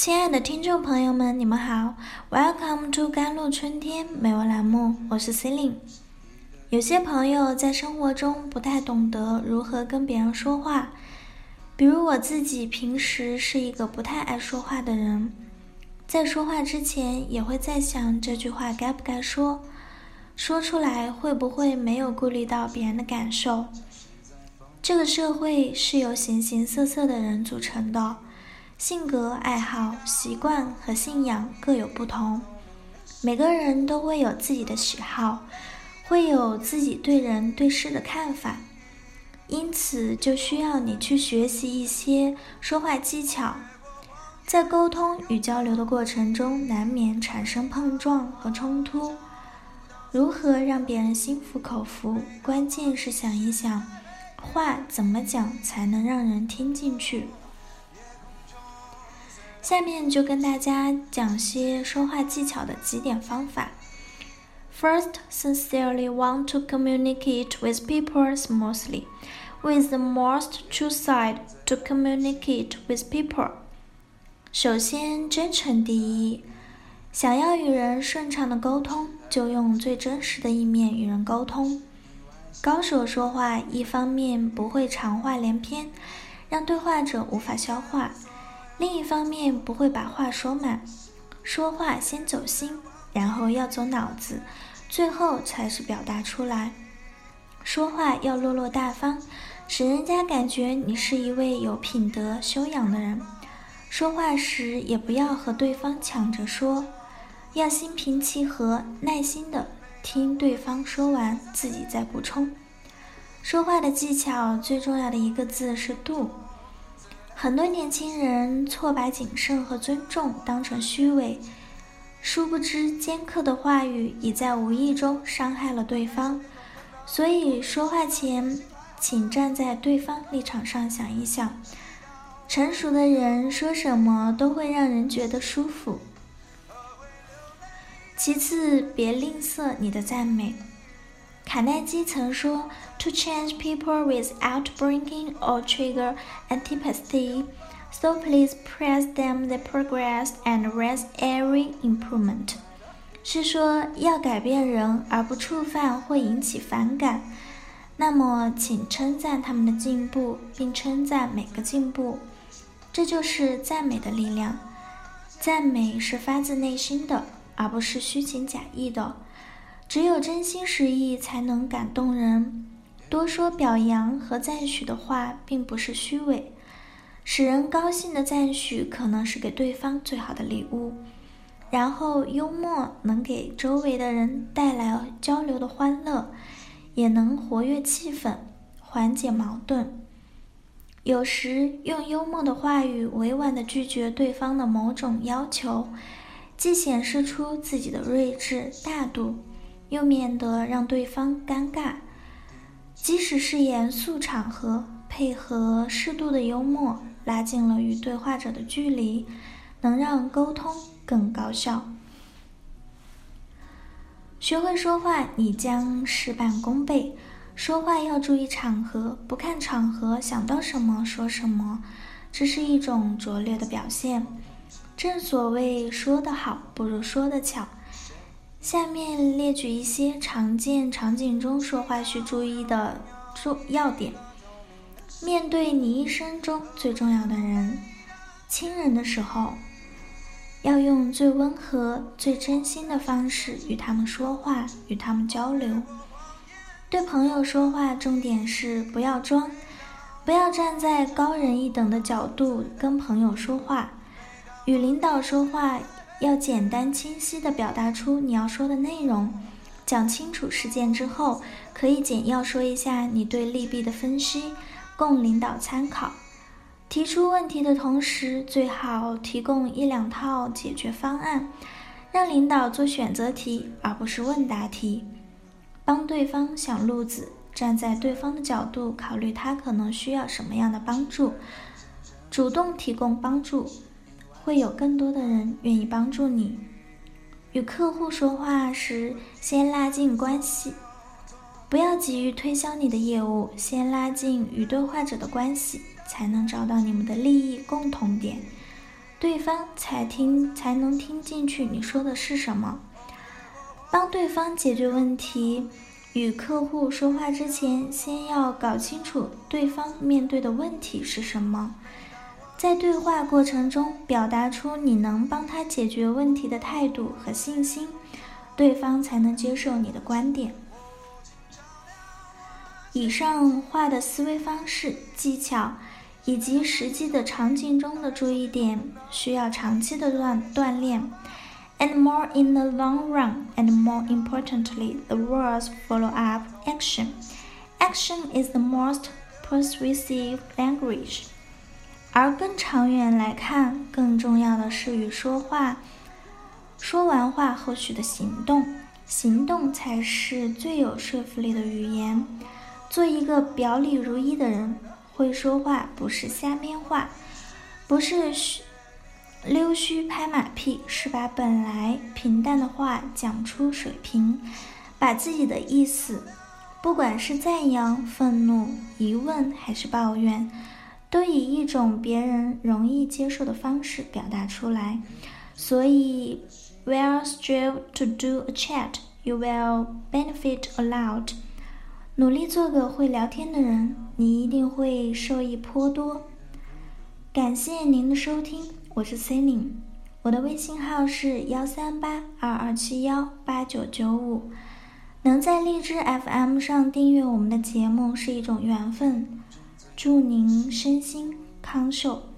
亲爱的听众朋友们，你们好，Welcome to 甘露春天美文栏目，我是 Celine。有些朋友在生活中不太懂得如何跟别人说话，比如我自己平时是一个不太爱说话的人，在说话之前也会在想这句话该不该说，说出来会不会没有顾虑到别人的感受。这个社会是由形形色色的人组成的。性格、爱好、习惯和信仰各有不同，每个人都会有自己的喜好，会有自己对人对事的看法，因此就需要你去学习一些说话技巧。在沟通与交流的过程中，难免产生碰撞和冲突，如何让别人心服口服？关键是想一想，话怎么讲才能让人听进去。下面就跟大家讲些说话技巧的几点方法。First, sincerely want to communicate with people smoothly, with the most true side to communicate with people. 首先，真诚第一。想要与人顺畅的沟通，就用最真实的一面与人沟通。高手说话，一方面不会长话连篇，让对话者无法消化。另一方面，不会把话说满，说话先走心，然后要走脑子，最后才是表达出来。说话要落落大方，使人家感觉你是一位有品德修养的人。说话时也不要和对方抢着说，要心平气和，耐心的听对方说完，自己再补充。说话的技巧最重要的一个字是度。很多年轻人错把谨慎和尊重当成虚伪，殊不知尖刻的话语已在无意中伤害了对方。所以说话前，请站在对方立场上想一想。成熟的人说什么都会让人觉得舒服。其次，别吝啬你的赞美。卡耐基曾说：“To change people without bringing or trigger antipathy, so please praise them the progress and raise every improvement。”是说要改变人而不触犯或引起反感，那么请称赞他们的进步，并称赞每个进步。这就是赞美的力量。赞美是发自内心的，而不是虚情假意的。只有真心实意才能感动人。多说表扬和赞许的话，并不是虚伪。使人高兴的赞许，可能是给对方最好的礼物。然后，幽默能给周围的人带来交流的欢乐，也能活跃气氛，缓解矛盾。有时，用幽默的话语委婉地拒绝对方的某种要求，既显示出自己的睿智大度。又免得让对方尴尬。即使是严肃场合，配合适度的幽默，拉近了与对话者的距离，能让沟通更高效。学会说话，你将事半功倍。说话要注意场合，不看场合，想到什么说什么，这是一种拙劣的表现。正所谓，说得好不如说得巧。下面列举一些常见场景中说话需注意的重要点。面对你一生中最重要的人、亲人的时候，要用最温和、最真心的方式与他们说话，与他们交流。对朋友说话，重点是不要装，不要站在高人一等的角度跟朋友说话。与领导说话。要简单清晰地表达出你要说的内容，讲清楚事件之后，可以简要说一下你对利弊的分析，供领导参考。提出问题的同时，最好提供一两套解决方案，让领导做选择题而不是问答题，帮对方想路子，站在对方的角度考虑他可能需要什么样的帮助，主动提供帮助。会有更多的人愿意帮助你。与客户说话时，先拉近关系，不要急于推销你的业务，先拉近与对话者的关系，才能找到你们的利益共同点。对方才听才能听进去你说的是什么。帮对方解决问题，与客户说话之前，先要搞清楚对方面对的问题是什么，在对话过程中表达出你能帮他解决问题的态度和信心，对方才能接受你的观点。以上话的思维方式、技巧以及实际的场景中的注意点，需要长期的锻锻炼，and more in the long run, and more importantly, the words follow up action. Action is the most persuasive language. 而更长远来看，更重要的是与说话说完话后续的行动，行动才是最有说服力的语言。做一个表里如一的人，会说话不是瞎编话，不是虚溜须拍马屁，是把本来平淡的话讲出水平，把自己的意思，不管是赞扬、愤怒、疑问还是抱怨，都以一种别人容易接受的方式表达出来。所以，Well strive to do a chat, you will benefit a lot. 努力做个会聊天的人，你一定会受益颇多。感谢您的收听，我是 c e l i n 我的微信号是幺三八二二七幺八九九五。能在荔枝 FM 上订阅我们的节目是一种缘分，祝您身心康寿。